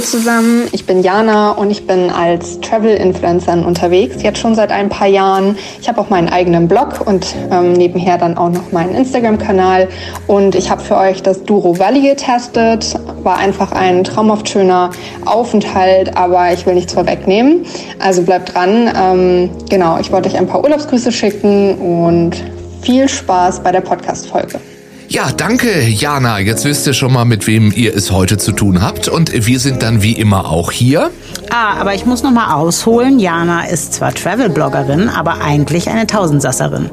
Zusammen, ich bin Jana und ich bin als Travel-Influencerin unterwegs, jetzt schon seit ein paar Jahren. Ich habe auch meinen eigenen Blog und ähm, nebenher dann auch noch meinen Instagram-Kanal. Und ich habe für euch das Duro Valley getestet. War einfach ein traumhaft schöner Aufenthalt, aber ich will nichts vorwegnehmen. Also bleibt dran. Ähm, genau, ich wollte euch ein paar Urlaubsgrüße schicken und viel Spaß bei der Podcast-Folge. Ja, danke, Jana. Jetzt wisst ihr schon mal, mit wem ihr es heute zu tun habt. Und wir sind dann wie immer auch hier. Ah, aber ich muss noch mal ausholen. Jana ist zwar Travel-Bloggerin, aber eigentlich eine Tausendsasserin.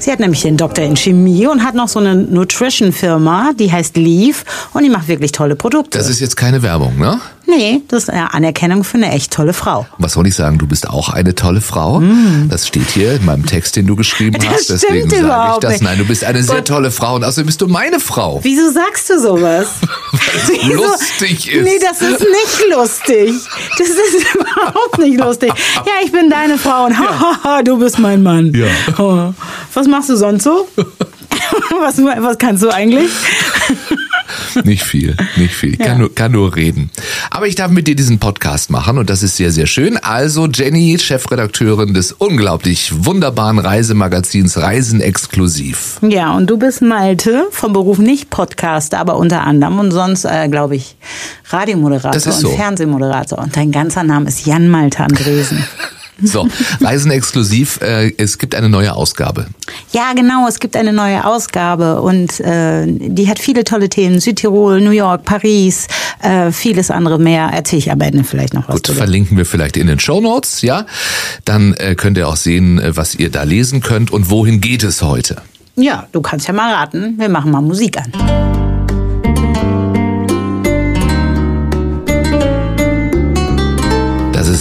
Sie hat nämlich den Doktor in Chemie und hat noch so eine Nutrition-Firma, die heißt Leaf und die macht wirklich tolle Produkte. Das ist jetzt keine Werbung, ne? Nee, das ist eine Anerkennung für eine echt tolle Frau. Was soll ich sagen? Du bist auch eine tolle Frau. Mm. Das steht hier in meinem Text, den du geschrieben das hast. Deswegen sage ich das. Nicht. Nein, du bist eine sehr tolle Frau und außerdem bist du meine Frau. Wieso sagst du sowas? Weil es lustig ist. Nee, das ist nicht lustig. Das ist überhaupt nicht lustig. Ja, ich bin deine Frau und ja. du bist mein Mann. Ja. Oh. Was machst du sonst so? was, was kannst du eigentlich? Nicht viel, nicht viel. Ich kann, ja. nur, kann nur reden. Aber ich darf mit dir diesen Podcast machen und das ist sehr, sehr schön. Also Jenny, Chefredakteurin des unglaublich wunderbaren Reisemagazins Reisen exklusiv. Ja, und du bist Malte, vom Beruf nicht Podcaster, aber unter anderem und sonst, äh, glaube ich, Radiomoderator so. und Fernsehmoderator. Und dein ganzer Name ist Jan Malte Andresen. So, Reisen exklusiv, äh, es gibt eine neue Ausgabe. Ja, genau, es gibt eine neue Ausgabe und äh, die hat viele tolle Themen. Südtirol, New York, Paris, äh, vieles andere mehr. Erzähle ich am Ende vielleicht noch was. Gut, verlinken wir vielleicht in den Show Notes, ja? Dann äh, könnt ihr auch sehen, äh, was ihr da lesen könnt und wohin geht es heute. Ja, du kannst ja mal raten. Wir machen mal Musik an.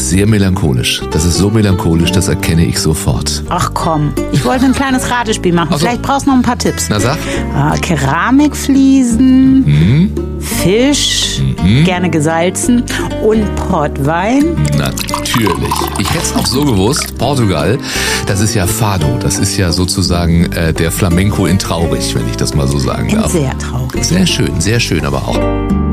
Ist sehr melancholisch. Das ist so melancholisch, das erkenne ich sofort. Ach komm, ich wollte ein kleines Ratespiel machen. so. Vielleicht brauchst du noch ein paar Tipps. Na sag. Ah, Keramikfliesen, Mhm. Fisch, gerne gesalzen und Portwein. Natürlich. Ich hätte es auch so gewusst. Portugal, das ist ja Fado. Das ist ja sozusagen äh, der Flamenco in traurig, wenn ich das mal so sagen In darf. sehr traurig. Sehr schön, sehr schön aber auch.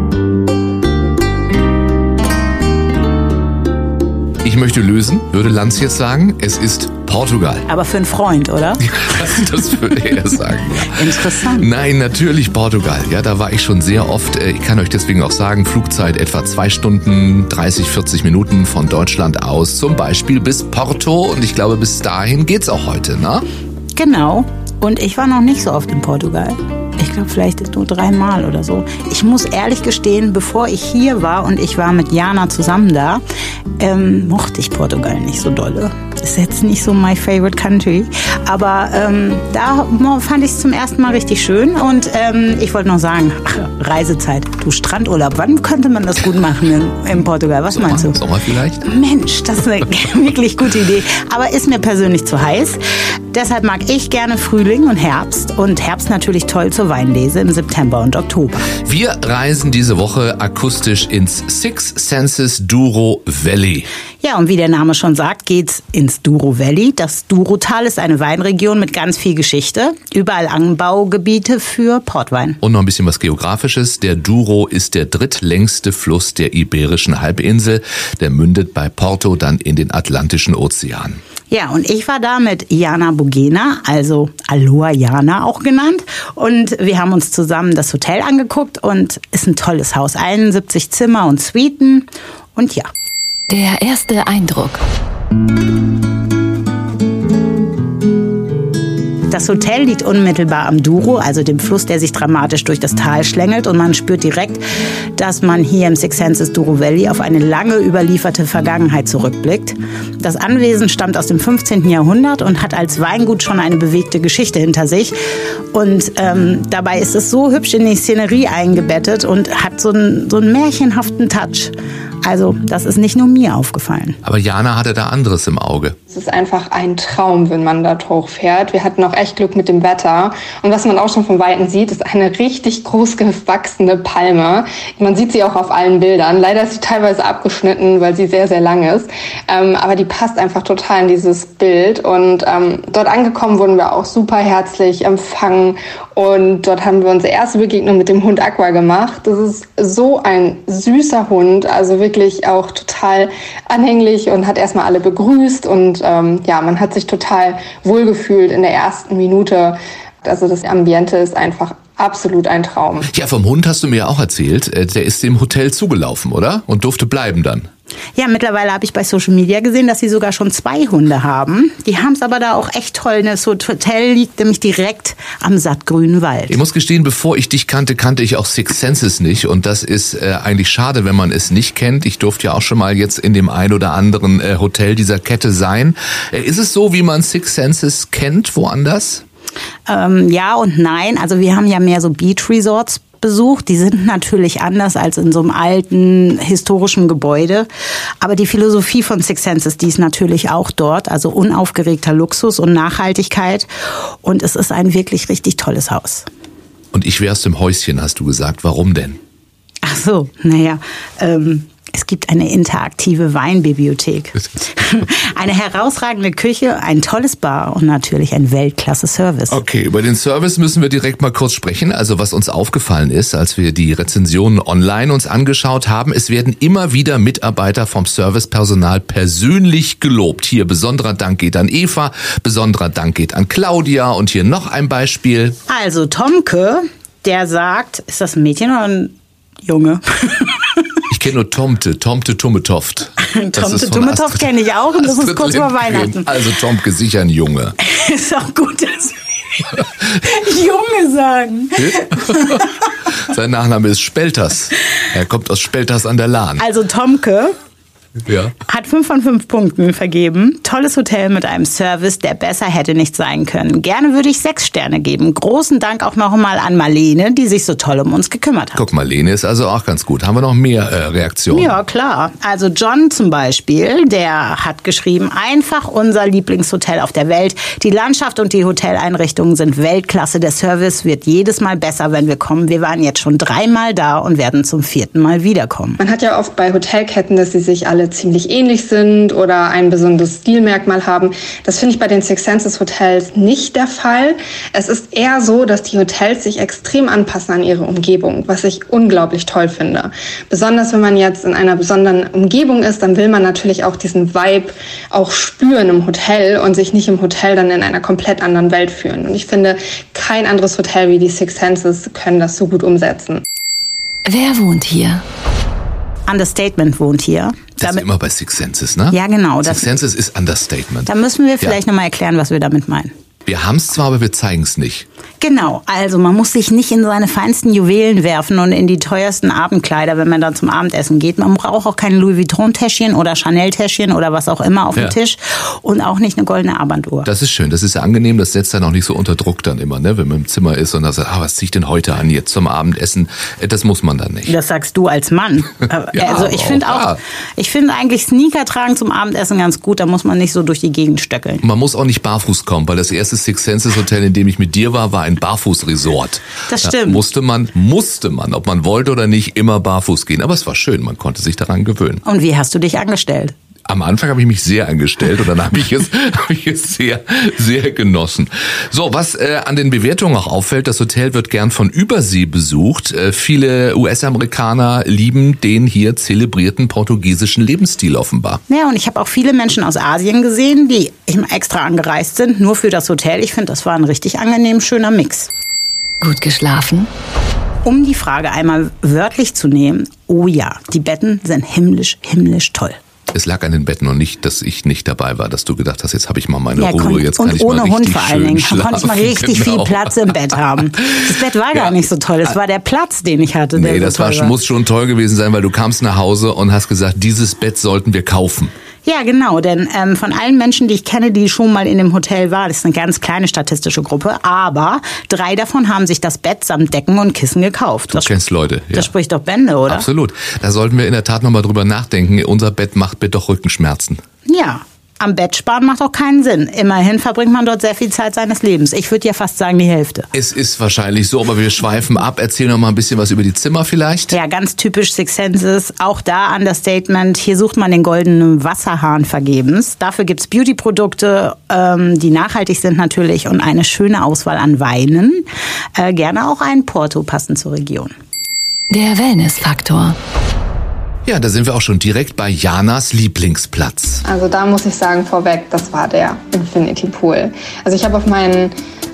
Ich möchte lösen, würde Lanz jetzt sagen. Es ist Portugal. Aber für einen Freund, oder? Das würde er sagen. Ja. Interessant. Nein, natürlich Portugal. Ja, da war ich schon sehr oft. Äh, Ich kann euch deswegen auch sagen, Flugzeit etwa zwei Stunden, 30, 40 Minuten von Deutschland aus, zum Beispiel bis Porto. Und ich glaube, bis dahin geht's auch heute, ne? Genau. Und ich war noch nicht so oft in Portugal. Ich glaube, vielleicht nur dreimal oder so. Ich muss ehrlich gestehen, bevor ich hier war und ich war mit Jana zusammen da, ähm, mochte ich Portugal nicht so dolle. Ist jetzt nicht so my favorite country. Aber ähm, da fand ich es zum ersten Mal richtig schön. Und ähm, ich wollte noch sagen, ach, Reisezeit, du Strandurlaub, wann könnte man das gut machen in, in Portugal? Was meinst du? Sommer vielleicht? Mensch, das ist eine wirklich gute Idee. Aber ist mir persönlich zu heiß. Deshalb mag ich gerne Frühling und Herbst. Und Herbst natürlich toll zur Weinlese im September und Oktober. Wir reisen diese Woche akustisch ins Six Senses Douro Valley. Ja, und wie der Name schon sagt, geht's ins Douro Valley. Das Douro-Tal ist eine Weinregion mit ganz viel Geschichte. Überall Anbaugebiete für Portwein. Und noch ein bisschen was Geografisches. Der Douro ist der drittlängste Fluss der Iberischen Halbinsel. Der mündet bei Porto dann in den Atlantischen Ozean. Ja, und ich war da mit Jana Bugena, also Aloha Jana auch genannt. Und wir haben uns zusammen das Hotel angeguckt und ist ein tolles Haus. 71 Zimmer und Suiten. Und ja. Der erste Eindruck. Das Hotel liegt unmittelbar am Douro, also dem Fluss, der sich dramatisch durch das Tal schlängelt. Und man spürt direkt, dass man hier im Six Senses Douro Valley auf eine lange überlieferte Vergangenheit zurückblickt. Das Anwesen stammt aus dem 15. Jahrhundert und hat als Weingut schon eine bewegte Geschichte hinter sich. Und ähm, dabei ist es so hübsch in die Szenerie eingebettet und hat so einen, so einen märchenhaften Touch. Also das ist nicht nur mir aufgefallen. Aber Jana hatte da anderes im Auge. Es ist einfach ein Traum, wenn man dort hochfährt. Wir hatten auch echt Glück mit dem Wetter. Und was man auch schon von Weitem sieht, ist eine richtig groß gewachsene Palme. Man sieht sie auch auf allen Bildern. Leider ist sie teilweise abgeschnitten, weil sie sehr, sehr lang ist. Ähm, aber die passt einfach total in dieses Bild. Und ähm, dort angekommen wurden wir auch super herzlich empfangen. Und dort haben wir unsere erste Begegnung mit dem Hund Aqua gemacht. Das ist so ein süßer Hund, also wirklich auch total anhänglich und hat erstmal alle begrüßt. Und ähm, ja, man hat sich total wohlgefühlt in der ersten Minute. Also das Ambiente ist einfach absolut ein Traum. Ja, vom Hund hast du mir auch erzählt. Äh, der ist dem Hotel zugelaufen, oder? Und durfte bleiben dann. Ja, mittlerweile habe ich bei Social Media gesehen, dass sie sogar schon zwei Hunde haben. Die haben es aber da auch echt toll. Das Hotel liegt nämlich direkt am sattgrünen Wald. Ich muss gestehen, bevor ich dich kannte, kannte ich auch Six Senses nicht. Und das ist äh, eigentlich schade, wenn man es nicht kennt. Ich durfte ja auch schon mal jetzt in dem ein oder anderen äh, Hotel dieser Kette sein. Äh, ist es so, wie man Six Senses kennt, woanders? Ähm, ja und nein. Also wir haben ja mehr so Beach Resorts besucht. Die sind natürlich anders als in so einem alten historischen Gebäude. Aber die Philosophie von Six Senses, die ist natürlich auch dort. Also unaufgeregter Luxus und Nachhaltigkeit. Und es ist ein wirklich richtig tolles Haus. Und ich wär's im Häuschen, hast du gesagt. Warum denn? Ach so, naja. Ähm, es gibt eine interaktive Weinbibliothek, eine herausragende Küche, ein tolles Bar und natürlich ein Weltklasse-Service. Okay, über den Service müssen wir direkt mal kurz sprechen. Also was uns aufgefallen ist, als wir die Rezensionen online uns angeschaut haben, es werden immer wieder Mitarbeiter vom Servicepersonal persönlich gelobt. Hier besonderer Dank geht an Eva, besonderer Dank geht an Claudia und hier noch ein Beispiel. Also Tomke, der sagt, ist das ein Mädchen oder ein Junge? Ich kenne nur Tomte, Tomte Tummetoft. Tomte Tummetoft kenne ich auch und das ist kurz vor Weihnachten. Also Tomke sicher ein Junge. ist auch gut, dass wir Junge sagen. Sein Nachname ist Spelters. Er kommt aus Spelters an der Lahn. Also Tomke ja. Hat fünf von fünf Punkten vergeben. Tolles Hotel mit einem Service, der besser hätte nicht sein können. Gerne würde ich sechs Sterne geben. Großen Dank auch noch mal an Marlene, die sich so toll um uns gekümmert hat. Guck, Marlene ist also auch ganz gut. Haben wir noch mehr äh, Reaktionen? Ja, klar. Also John zum Beispiel, der hat geschrieben, einfach unser Lieblingshotel auf der Welt. Die Landschaft und die Hoteleinrichtungen sind Weltklasse. Der Service wird jedes Mal besser, wenn wir kommen. Wir waren jetzt schon dreimal da und werden zum vierten Mal wiederkommen. Man hat ja oft bei Hotelketten, dass sie sich alle ziemlich ähnlich sind oder ein besonderes Stilmerkmal haben. Das finde ich bei den Six Senses Hotels nicht der Fall. Es ist eher so, dass die Hotels sich extrem anpassen an ihre Umgebung, was ich unglaublich toll finde. Besonders wenn man jetzt in einer besonderen Umgebung ist, dann will man natürlich auch diesen Vibe auch spüren im Hotel und sich nicht im Hotel dann in einer komplett anderen Welt fühlen. Und ich finde, kein anderes Hotel wie die Six Senses können das so gut umsetzen. Wer wohnt hier? Understatement wohnt hier. Das ist immer bei Six Senses, ne? Ja, genau. Six Senses ist Understatement. Da müssen wir vielleicht ja. nochmal erklären, was wir damit meinen. Wir haben es zwar, aber wir zeigen es nicht. Genau, also man muss sich nicht in seine feinsten Juwelen werfen und in die teuersten Abendkleider, wenn man dann zum Abendessen geht. Man braucht auch kein Louis Vuitton-Täschchen oder Chanel-Täschchen oder was auch immer auf ja. dem Tisch und auch nicht eine goldene Armbanduhr. Das ist schön, das ist ja angenehm, das setzt dann auch nicht so unter Druck dann immer, ne? wenn man im Zimmer ist und dann sagt, ah, was ziehe ich denn heute an jetzt zum Abendessen? Äh, das muss man dann nicht. Das sagst du als Mann. ja, also ich finde auch, ich finde eigentlich Sneaker tragen zum Abendessen ganz gut, da muss man nicht so durch die Gegend stöckeln. Man muss auch nicht barfuß kommen, weil das erste Six Senses Hotel, in dem ich mit dir war, war ein Barfußresort. Das stimmt. Da musste man, musste man, ob man wollte oder nicht, immer barfuß gehen. Aber es war schön, man konnte sich daran gewöhnen. Und wie hast du dich angestellt? Am Anfang habe ich mich sehr angestellt und dann habe ich es, habe ich es sehr, sehr genossen. So, was äh, an den Bewertungen auch auffällt, das Hotel wird gern von Übersee besucht. Äh, viele US-Amerikaner lieben den hier zelebrierten portugiesischen Lebensstil offenbar. Ja, und ich habe auch viele Menschen aus Asien gesehen, die extra angereist sind, nur für das Hotel. Ich finde, das war ein richtig angenehm schöner Mix. Gut geschlafen? Um die Frage einmal wörtlich zu nehmen, oh ja, die Betten sind himmlisch, himmlisch toll es lag an den Betten und nicht, dass ich nicht dabei war, dass du gedacht hast, jetzt habe ich mal meine ja, Ruhe, jetzt kann ich ohne mal richtig Hund vor allen Dingen. Schlafen. konnte ich mal richtig genau. viel Platz im Bett haben. Das Bett war gar nicht so toll, es war der Platz, den ich hatte. Nee, das war, war, muss schon toll gewesen sein, weil du kamst nach Hause und hast gesagt, dieses Bett sollten wir kaufen. Ja, genau, denn ähm, von allen Menschen, die ich kenne, die schon mal in dem Hotel waren, das ist eine ganz kleine statistische Gruppe, aber drei davon haben sich das Bett samt Decken und Kissen gekauft. Du Das, kennst Leute. Ja. das spricht doch Bände, oder? Absolut. Da sollten wir in der Tat nochmal drüber nachdenken. Unser Bett macht mir doch Rückenschmerzen. Ja. Am Bett sparen macht auch keinen Sinn. Immerhin verbringt man dort sehr viel Zeit seines Lebens. Ich würde ja fast sagen die Hälfte. Es ist wahrscheinlich so, aber wir schweifen ab. Erzähl noch mal ein bisschen was über die Zimmer vielleicht. Ja, ganz typisch Six Senses. Auch da Understatement. Hier sucht man den goldenen Wasserhahn vergebens. Dafür gibt's Beauty-Produkte, ähm, die nachhaltig sind natürlich und eine schöne Auswahl an Weinen. Äh, gerne auch ein Porto passend zur Region. Der Wellnessfaktor. Ja, da sind wir auch schon direkt bei Janas Lieblingsplatz. Also da muss ich sagen vorweg, das war der Infinity Pool. Also ich habe auf meinen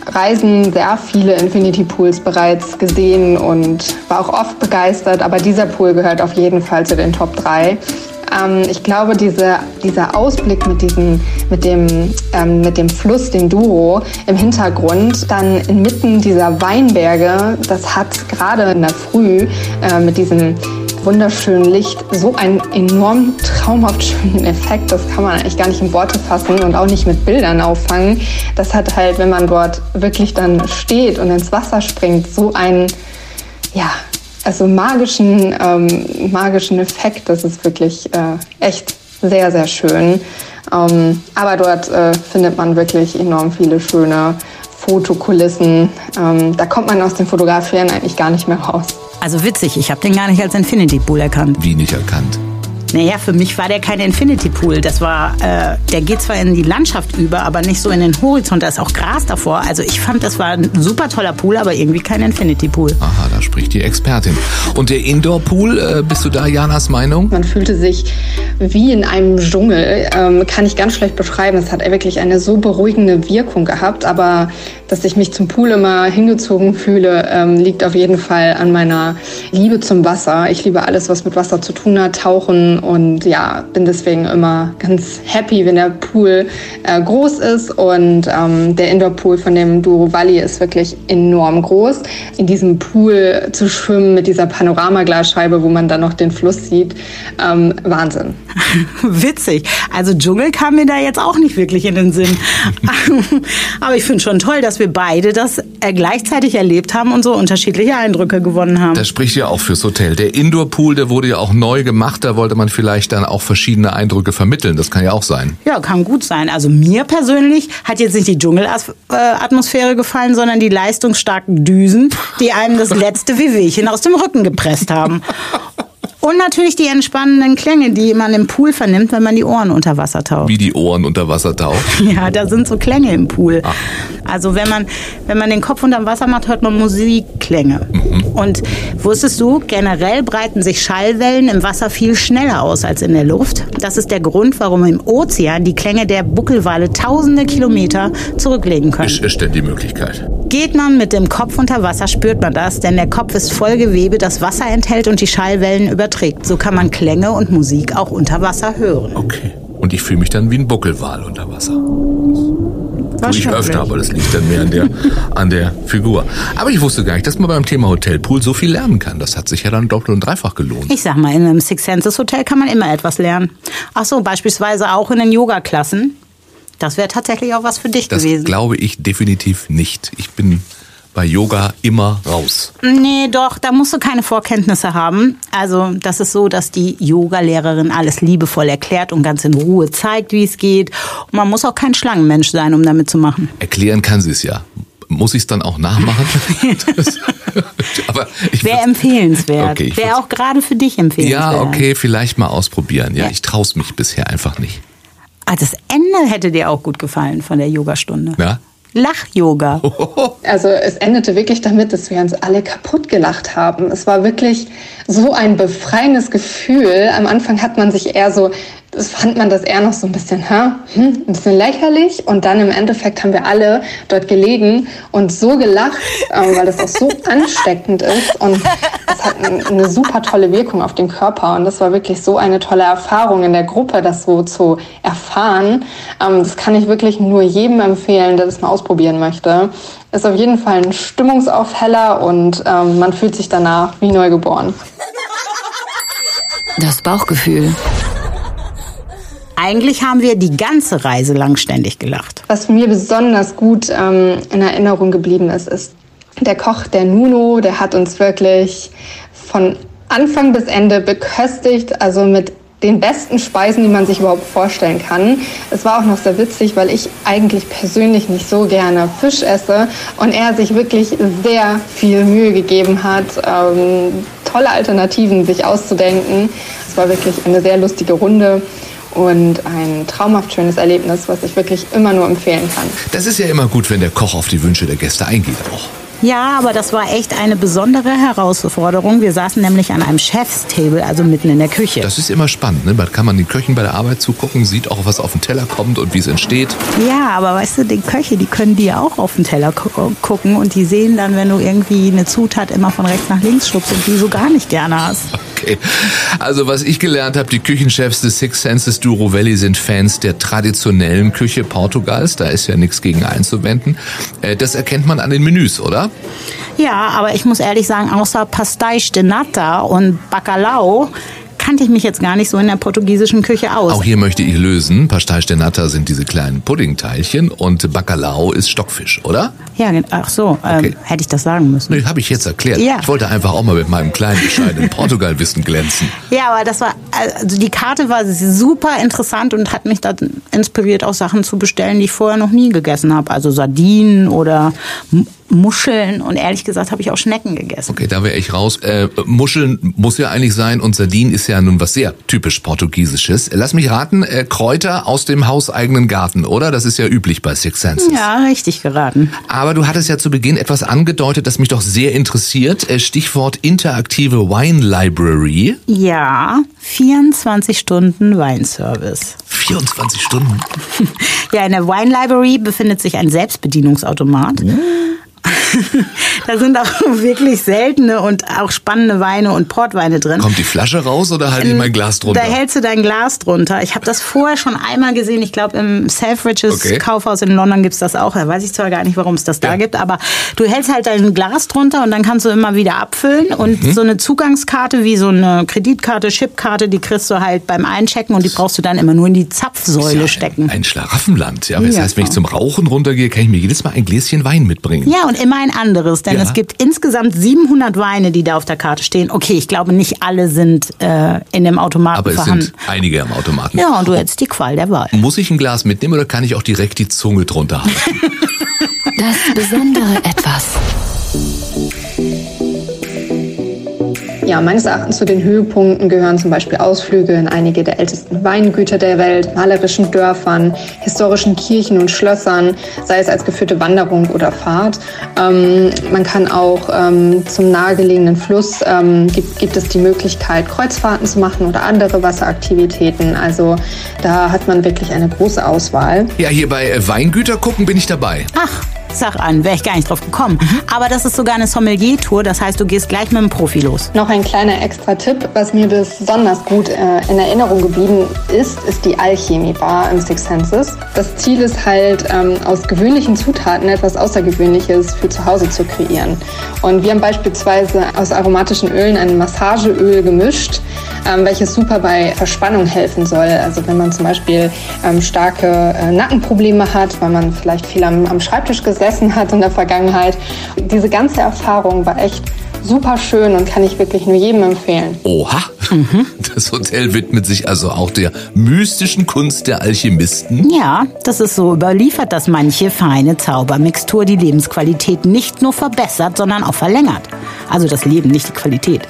Reisen sehr viele Infinity Pools bereits gesehen und war auch oft begeistert, aber dieser Pool gehört auf jeden Fall zu den Top 3. Ähm, ich glaube, diese, dieser Ausblick mit, diesem, mit, dem, ähm, mit dem Fluss, dem Douro im Hintergrund, dann inmitten dieser Weinberge, das hat gerade in der Früh äh, mit diesem wunderschönen Licht so einen enorm traumhaft schönen Effekt. Das kann man eigentlich gar nicht in Worte fassen und auch nicht mit Bildern auffangen. Das hat halt, wenn man dort wirklich dann steht und ins Wasser springt, so einen, ja, also magischen, ähm, magischen Effekt. Das ist wirklich äh, echt sehr, sehr schön. Ähm, aber dort äh, findet man wirklich enorm viele schöne Fotokulissen. Ähm, da kommt man aus dem Fotografieren eigentlich gar nicht mehr raus. Also witzig, ich habe den gar nicht als Infinity Pool erkannt. Wie nicht erkannt. Naja, für mich war der kein Infinity Pool. Das war, äh, der geht zwar in die Landschaft über, aber nicht so in den Horizont. Da ist auch Gras davor. Also ich fand, das war ein super toller Pool, aber irgendwie kein Infinity Pool. Aha, da spricht die Expertin. Und der Indoor-Pool, äh, bist du da Janas Meinung? Man fühlte sich wie in einem Dschungel, ähm, kann ich ganz schlecht beschreiben. Es hat wirklich eine so beruhigende Wirkung gehabt, aber dass ich mich zum Pool immer hingezogen fühle, ähm, liegt auf jeden Fall an meiner Liebe zum Wasser. Ich liebe alles, was mit Wasser zu tun hat, tauchen und ja, bin deswegen immer ganz happy, wenn der Pool äh, groß ist und ähm, der Indoor-Pool von dem Duro Valley ist wirklich enorm groß. In diesem Pool zu schwimmen mit dieser Panoramaglasscheibe, wo man dann noch den Fluss sieht, ähm, Wahnsinn. Witzig. Also Dschungel kam mir da jetzt auch nicht wirklich in den Sinn. Aber ich finde schon toll, dass wir beide das äh, gleichzeitig erlebt haben und so unterschiedliche Eindrücke gewonnen haben. Das spricht ja auch fürs Hotel. Der Indoor-Pool, der wurde ja auch neu gemacht. Da wollte man vielleicht dann auch verschiedene Eindrücke vermitteln. Das kann ja auch sein. Ja, kann gut sein. Also mir persönlich hat jetzt nicht die Dschungelatmosphäre gefallen, sondern die leistungsstarken Düsen, die einem das letzte Wehwehchen aus dem Rücken gepresst haben. Und natürlich die entspannenden Klänge, die man im Pool vernimmt, wenn man die Ohren unter Wasser taucht. Wie die Ohren unter Wasser tauchen. Ja, da sind so Klänge im Pool. Also wenn man, wenn man den Kopf unter Wasser macht, hört man Musikklänge. Und wusstest du, generell breiten sich Schallwellen im Wasser viel schneller aus als in der Luft. Das ist der Grund, warum im Ozean die Klänge der Buckelwale tausende Kilometer zurücklegen können. Ist, ist denn die Möglichkeit? Geht man mit dem Kopf unter Wasser, spürt man das, denn der Kopf ist voll Gewebe, das Wasser enthält und die Schallwellen überträgt. So kann man Klänge und Musik auch unter Wasser hören. Okay. Und ich fühle mich dann wie ein Buckelwal unter Wasser. Tue ich öfter, aber das liegt dann mehr an der, an der Figur. Aber ich wusste gar nicht, dass man beim Thema Hotelpool so viel lernen kann. Das hat sich ja dann doppelt und dreifach gelohnt. Ich sag mal, in einem Six Senses Hotel kann man immer etwas lernen. Ach so, beispielsweise auch in den Yoga-Klassen. Das wäre tatsächlich auch was für dich Das gewesen. glaube ich definitiv nicht. Ich bin bei Yoga immer raus. Nee, doch, da musst du keine Vorkenntnisse haben. Also, das ist so, dass die Yoga-Lehrerin alles liebevoll erklärt und ganz in Ruhe zeigt, wie es geht. Und man muss auch kein Schlangenmensch sein, um damit zu machen. Erklären kann sie es ja. Muss ich es dann auch nachmachen? Das- aber ich Wäre empfehlenswert. Okay, Wäre auch gerade für dich empfehlenswert. Ja, okay, vielleicht mal ausprobieren. Ja, Ja. ich traue mich bisher einfach nicht. Ah, das Ende hätte dir auch gut gefallen von der Yogastunde. Ja? Lach-Yoga. Also es endete wirklich damit, dass wir uns alle kaputt gelacht haben. Es war wirklich so ein befreiendes Gefühl. Am Anfang hat man sich eher so, das fand man das eher noch so ein bisschen, hä? Hm, ein bisschen lächerlich. Und dann im Endeffekt haben wir alle dort gelegen und so gelacht, ähm, weil das auch so ansteckend ist. Und es hat ein- eine super tolle Wirkung auf den Körper. Und das war wirklich so eine tolle Erfahrung in der Gruppe, das so zu erfahren. Ähm, das kann ich wirklich nur jedem empfehlen, der das mal ausprobieren möchte. Ist auf jeden Fall ein Stimmungsaufheller und ähm, man fühlt sich danach wie neugeboren. Das Bauchgefühl. Eigentlich haben wir die ganze Reise lang ständig gelacht. Was mir besonders gut ähm, in Erinnerung geblieben ist, ist der Koch, der Nuno, der hat uns wirklich von Anfang bis Ende beköstigt, also mit den besten Speisen, die man sich überhaupt vorstellen kann. Es war auch noch sehr witzig, weil ich eigentlich persönlich nicht so gerne Fisch esse und er sich wirklich sehr viel Mühe gegeben hat, ähm, tolle Alternativen sich auszudenken. Es war wirklich eine sehr lustige Runde und ein traumhaft schönes Erlebnis, was ich wirklich immer nur empfehlen kann. Das ist ja immer gut, wenn der Koch auf die Wünsche der Gäste eingeht auch. Ja, aber das war echt eine besondere Herausforderung. Wir saßen nämlich an einem Chefstable, also mitten in der Küche. Das ist immer spannend, ne? Da kann man den Köchen bei der Arbeit zugucken, sieht auch, was auf den Teller kommt und wie es entsteht. Ja, aber weißt du, die Köche, die können dir auch auf den Teller gu gucken und die sehen dann, wenn du irgendwie eine Zutat immer von rechts nach links schubst und die so gar nicht gerne hast. Okay. Also was ich gelernt habe, die Küchenchefs des Six Senses Duro Valley sind Fans der traditionellen Küche Portugals. Da ist ja nichts gegen einzuwenden. Äh, das erkennt man an den Menüs, oder? Ja, aber ich muss ehrlich sagen, außer Pastéis de Nata und Bacalhau kannte ich mich jetzt gar nicht so in der portugiesischen Küche aus. Auch hier möchte ich lösen. Pastéis de Nata sind diese kleinen Puddingteilchen und Bacalhau ist Stockfisch, oder? Ja, ach so, Okay. ähm, hätte ich das sagen müssen. Nee, habe ich jetzt erklärt. Ja. Ich wollte einfach auch mal mit meinem kleinen bescheidenen Portugal-Wissen glänzen. Ja, aber das war, also die Karte war super interessant und hat mich dann inspiriert, auch Sachen zu bestellen, die ich vorher noch nie gegessen habe. Also Sardinen oder Muscheln und ehrlich gesagt habe ich auch Schnecken gegessen. Okay, da wäre ich raus. Äh, Muscheln muss ja eigentlich sein und Sardinen ist ja nun was sehr typisch Portugiesisches. Lass mich raten, äh, Kräuter aus dem hauseigenen Garten, oder? Das ist ja üblich bei Six Senses. Ja, richtig geraten. Aber du hattest ja zu Beginn etwas angedeutet, das mich doch sehr interessiert. Äh, Stichwort interaktive Wine Library. Ja, 24 Stunden Weinservice. 24 Stunden. Ja, in der Wine Library befindet sich ein Selbstbedienungsautomat. da sind auch wirklich seltene und auch spannende Weine und Portweine drin. Kommt die Flasche raus oder halte ich mein Glas drunter? Da hältst du dein Glas drunter. Ich habe das vorher schon einmal gesehen. Ich glaube, im Selfridges Okay. Kaufhaus in London gibt's das auch. Da weiß ich zwar gar nicht, warum es das da Ja. gibt, aber du hältst halt dein Glas drunter und dann kannst du immer wieder abfüllen. Und Mhm. so eine Zugangskarte wie so eine Kreditkarte, Chipkarte, die kriegst du halt beim Einchecken und die brauchst du dann immer nur in die Zapfsäule ja stecken. Ein Schlaraffenland. Ja, das Ja. heißt, wenn ich zum Rauchen runtergehe, kann ich mir jedes Mal ein Gläschen Wein mitbringen. Ja, und immer ein anderes, denn Ja. es gibt insgesamt 700 Weine, die da auf der Karte stehen. Okay, ich glaube, nicht alle sind äh, in dem Automaten Aber es vorhanden. sind einige am Automaten. ja, und du hättest die Qual der Wahl. Muss ich ein Glas mitnehmen oder kann ich auch direkt die Zunge drunter halten? Das besondere Etwas. Ja, meines Erachtens zu den Höhepunkten gehören zum Beispiel Ausflüge in einige der ältesten Weingüter der Welt, malerischen Dörfern, historischen Kirchen und Schlössern, sei es als geführte Wanderung oder Fahrt. Ähm, man kann auch ähm, zum nahegelegenen Fluss, ähm, gibt, gibt es die Möglichkeit, Kreuzfahrten zu machen oder andere Wasseraktivitäten. Also da hat man wirklich eine große Auswahl. ja, hier bei Weingüter gucken bin ich dabei. Ach, sag an, wäre ich gar nicht drauf gekommen. Aber das ist sogar eine Sommelier-Tour, das heißt, du gehst gleich mit dem Profi los. Noch ein kleiner extra Tipp, was mir besonders gut äh, in Erinnerung geblieben ist, ist die Alchemie-Bar im Six Senses. Das Ziel ist halt, ähm, aus gewöhnlichen Zutaten etwas Außergewöhnliches für zu Hause zu kreieren. Und wir haben beispielsweise aus aromatischen Ölen ein Massageöl gemischt, ähm, welches super bei Verspannung helfen soll. Also wenn man zum Beispiel ähm, starke äh, Nackenprobleme hat, weil man vielleicht viel am, am Schreibtisch gesessen hat in der Vergangenheit. Diese ganze Erfahrung war echt super schön und kann ich wirklich nur jedem empfehlen. Oha. Das Hotel widmet sich also auch der mystischen Kunst der Alchemisten. Ja, das ist so überliefert, dass manche feine Zaubermixtur die Lebensqualität nicht nur verbessert, sondern auch verlängert. Also das Leben, nicht die Qualität.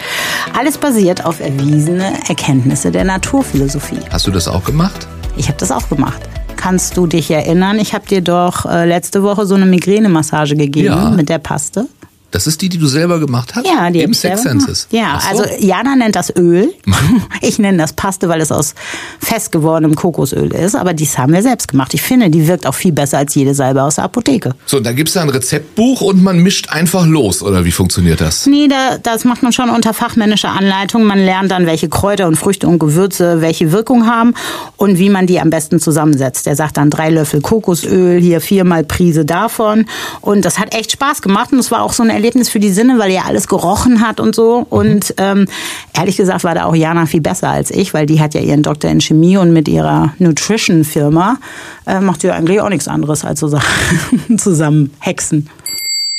Alles basiert auf erwiesene Erkenntnisse der Naturphilosophie. Hast du das auch gemacht? Ich habe das auch gemacht. Kannst du dich erinnern? Ich habe dir doch äh, letzte Woche so eine Migränemassage gegeben Ja. mit der Paste. Das ist die, die du selber gemacht hast? Ja, die Im Six Senses. Ja, so. also Jana nennt das Öl. Ich nenne das Paste, weil es aus fest gewordenem Kokosöl ist. Aber dies haben wir selbst gemacht. Ich finde, die wirkt auch viel besser als jede Salbe aus der Apotheke. So, da gibt's da ein Rezeptbuch und man mischt einfach los, oder wie funktioniert das? Nee, da, das macht man schon unter fachmännischer Anleitung. Man lernt dann, welche Kräuter und Früchte und Gewürze welche Wirkung haben und wie man die am besten zusammensetzt. Der sagt dann drei Löffel Kokosöl, hier viermal Prise davon. Und das hat echt Spaß gemacht und es war auch so ein Erlebnis für die Sinne, weil er alles gerochen hat und so. Und ähm, ehrlich gesagt war da auch Jana viel besser als ich, weil die hat ja ihren Doktor in Chemie und mit ihrer Nutrition-Firma äh, macht sie ja eigentlich auch nichts anderes als so Sachen zusammen hexen.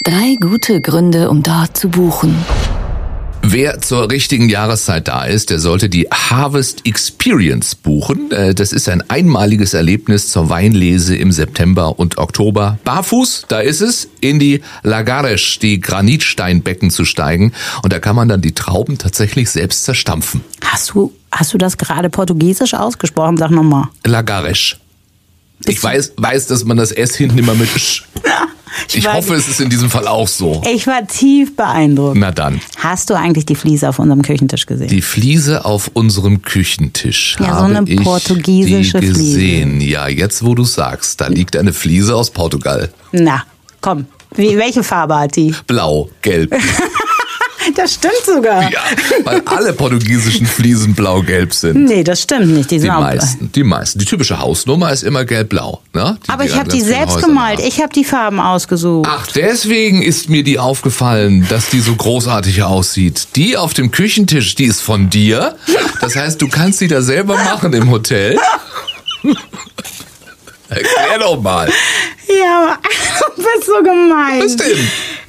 Drei gute Gründe, um dort zu buchen. Wer zur richtigen Jahreszeit da ist, der sollte die Harvest Experience buchen. Äh, Das ist ein einmaliges Erlebnis zur Weinlese im September und Oktober. Barfuß, da ist es, in die Lagares, die Granitsteinbecken zu steigen. Und da kann man dann die Trauben tatsächlich selbst zerstampfen. Hast du, hast du das gerade portugiesisch ausgesprochen? Sag nochmal. Lagares. Ich weiß, weiß, dass man das S hinten immer mit Sch. Ich weiß hoffe, es ist in diesem Fall auch so. Ich war tief beeindruckt. Na dann. Hast du eigentlich die Fliese auf unserem Küchentisch gesehen? Die Fliese auf unserem Küchentisch Ja, so eine ich portugiesische die Fliese. gesehen. Ja, jetzt wo du sagst, da liegt eine Fliese aus Portugal. Na, komm. Wie, welche Farbe hat die? Blau, gelb. Das stimmt sogar. Ja, weil alle portugiesischen Fliesen blau-gelb sind. Nee, das stimmt nicht. Die Die meisten, die meisten. Die typische Hausnummer ist immer gelb-blau. Ne? Die, Aber die ich habe die selbst Häusern gemalt. haben. Ich habe die Farben ausgesucht. Ach, deswegen ist mir die aufgefallen, dass die so großartig aussieht. Die auf dem Küchentisch, die ist von dir. Das heißt, du kannst sie da selber machen im Hotel. Erklär doch mal. Ja, du bist so gemein. Was denn?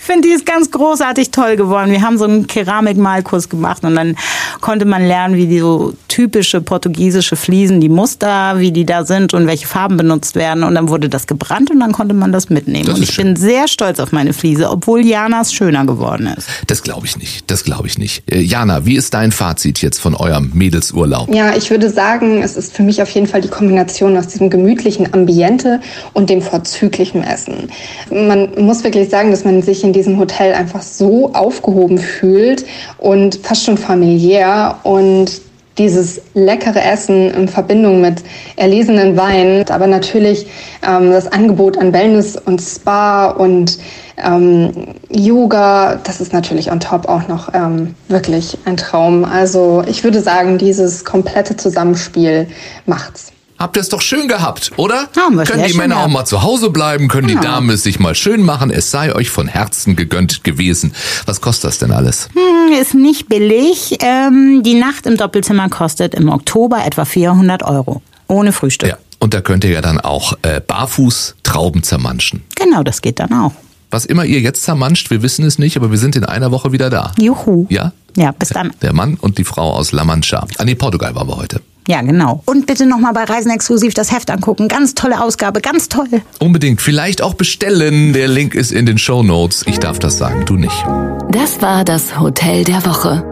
Ich finde, die ist ganz großartig toll geworden. Wir haben so einen Keramikmalkurs gemacht und dann konnte man lernen, wie die so typische portugiesische Fliesen, die Muster, wie die da sind und welche Farben benutzt werden. Und dann wurde das gebrannt und dann konnte man das mitnehmen. Das und ich bin sehr stolz auf meine Fliese, obwohl Janas schöner geworden ist. Das glaube ich nicht. Das glaube ich nicht. Äh, Jana, wie ist dein Fazit jetzt von eurem Mädelsurlaub? Ja, ich würde sagen, es ist für mich auf jeden Fall die Kombination aus diesem gemütlichen Ambiente und dem vorzüglichen Essen. Man muss wirklich sagen, dass man sich in diesem Hotel einfach so aufgehoben fühlt und fast schon familiär und dieses leckere Essen in Verbindung mit erlesenen Weinen, aber natürlich ähm, das Angebot an Wellness und Spa und ähm, Yoga, das ist natürlich on top auch noch ähm, wirklich ein Traum. Also ich würde sagen, dieses komplette Zusammenspiel macht's. Habt ihr es doch schön gehabt, oder? Haben wir können die Männer auch mal zu Hause bleiben, können die Ja. Damen es sich mal schön machen. Es sei euch von Herzen gegönnt gewesen. Was kostet das denn alles? Hm, Ist nicht billig. Ähm, die Nacht im Doppelzimmer kostet im Oktober etwa 400 Euro. Ohne Frühstück. Ja. Und da könnt ihr ja dann auch äh, barfuß Trauben zermanschen. Genau, das geht dann auch. Was immer ihr jetzt zermanscht, wir wissen es nicht, aber wir sind in einer Woche wieder da. Juhu. Ja? Ja, bis dann. Der Mann und die Frau aus La Mancha. Ah nee, Portugal waren wir heute. Ja, genau. Und bitte nochmal bei Reisen exklusiv das Heft angucken. Ganz tolle Ausgabe, ganz toll. Unbedingt. Vielleicht auch bestellen. Der Link ist in den Show Notes. Ich darf das sagen, du nicht. Das war das Hotel der Woche.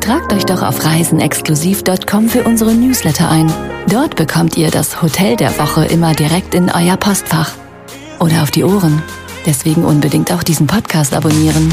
Tragt euch doch auf reisenexklusiv.com für unsere Newsletter ein. Dort bekommt ihr das Hotel der Woche immer direkt in euer Postfach. Oder auf die Ohren. Deswegen unbedingt auch diesen Podcast abonnieren.